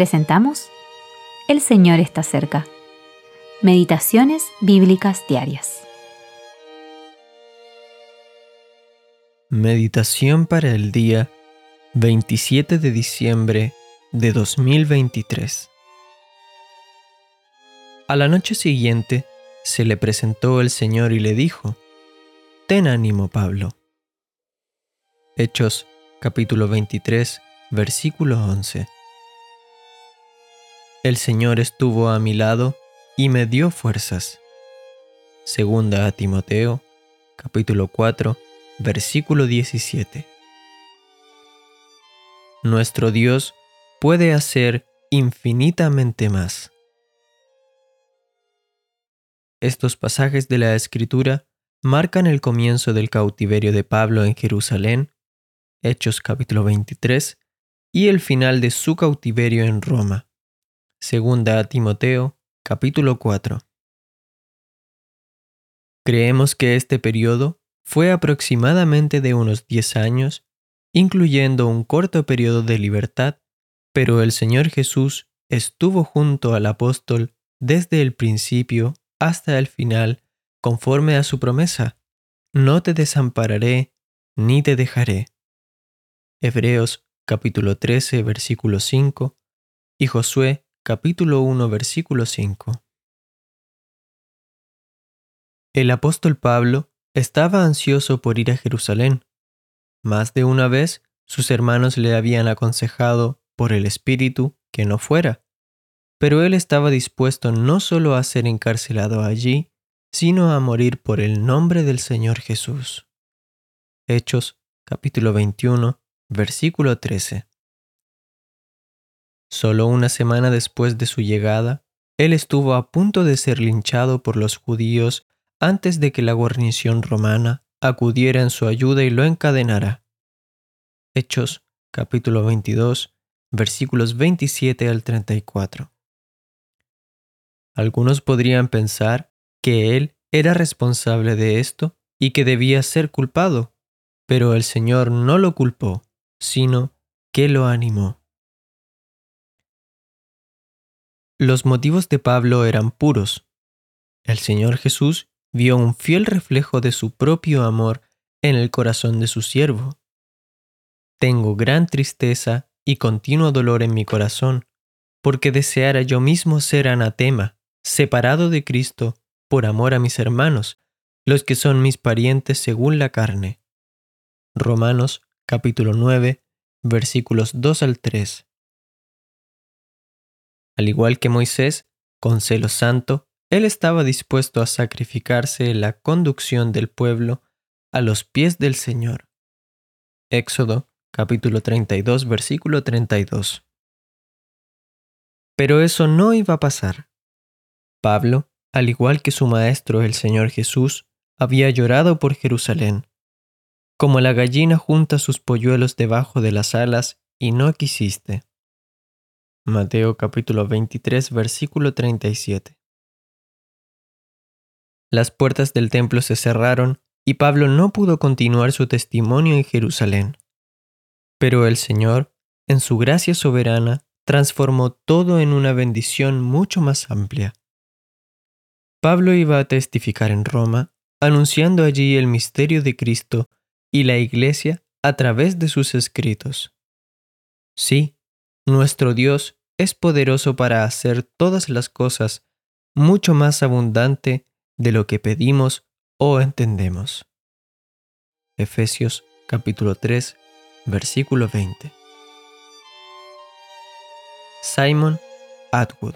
presentamos El Señor está cerca. Meditaciones Bíblicas Diarias. Meditación para el día 27 de diciembre de 2023. A la noche siguiente se le presentó el Señor y le dijo, Ten ánimo, Pablo. Hechos capítulo 23, versículo 11. El Señor estuvo a mi lado y me dio fuerzas. Segunda a Timoteo, capítulo 4, versículo 17. Nuestro Dios puede hacer infinitamente más. Estos pasajes de la Escritura marcan el comienzo del cautiverio de Pablo en Jerusalén, Hechos capítulo 23, y el final de su cautiverio en Roma, segunda a Timoteo capítulo 4. Creemos que este periodo fue aproximadamente de unos 10 años, incluyendo un corto periodo de libertad, pero el Señor Jesús estuvo junto al apóstol desde el principio hasta el final, conforme a su promesa, no te desampararé ni te dejaré. Hebreos capítulo 13 versículo 5 y Josué capítulo 1 versículo 5. El apóstol Pablo estaba ansioso por ir a Jerusalén. Más de una vez sus hermanos le habían aconsejado por el Espíritu que no fuera, pero él estaba dispuesto no solo a ser encarcelado allí, sino a morir por el nombre del Señor Jesús. Hechos capítulo 21, versículo 13. Solo una semana después de su llegada, él estuvo a punto de ser linchado por los judíos antes de que la guarnición romana acudiera en su ayuda y lo encadenara. Hechos capítulo 22, versículos 27 al 34. Algunos podrían pensar que él era responsable de esto y que debía ser culpado, pero el Señor no lo culpó, sino que lo animó. Los motivos de Pablo eran puros. El Señor Jesús vio un fiel reflejo de su propio amor en el corazón de su siervo. Tengo gran tristeza y continuo dolor en mi corazón, porque deseara yo mismo ser anatema separado de Cristo por amor a mis hermanos, los que son mis parientes según la carne. Romanos capítulo 9, versículos 2 al 3. Al igual que Moisés, con celo santo, él estaba dispuesto a sacrificarse la conducción del pueblo a los pies del Señor. Éxodo capítulo 32, versículo 32. Pero eso no iba a pasar. Pablo, al igual que su maestro el Señor Jesús, había llorado por Jerusalén. Como la gallina junta sus polluelos debajo de las alas y no quisiste. Mateo capítulo 23 versículo 37. Las puertas del templo se cerraron y Pablo no pudo continuar su testimonio en Jerusalén. Pero el Señor, en su gracia soberana, transformó todo en una bendición mucho más amplia. Pablo iba a testificar en Roma, anunciando allí el misterio de Cristo y la Iglesia a través de sus escritos. Sí, nuestro Dios es poderoso para hacer todas las cosas mucho más abundante de lo que pedimos o entendemos. Efesios capítulo 3, versículo 20. Simon Atwood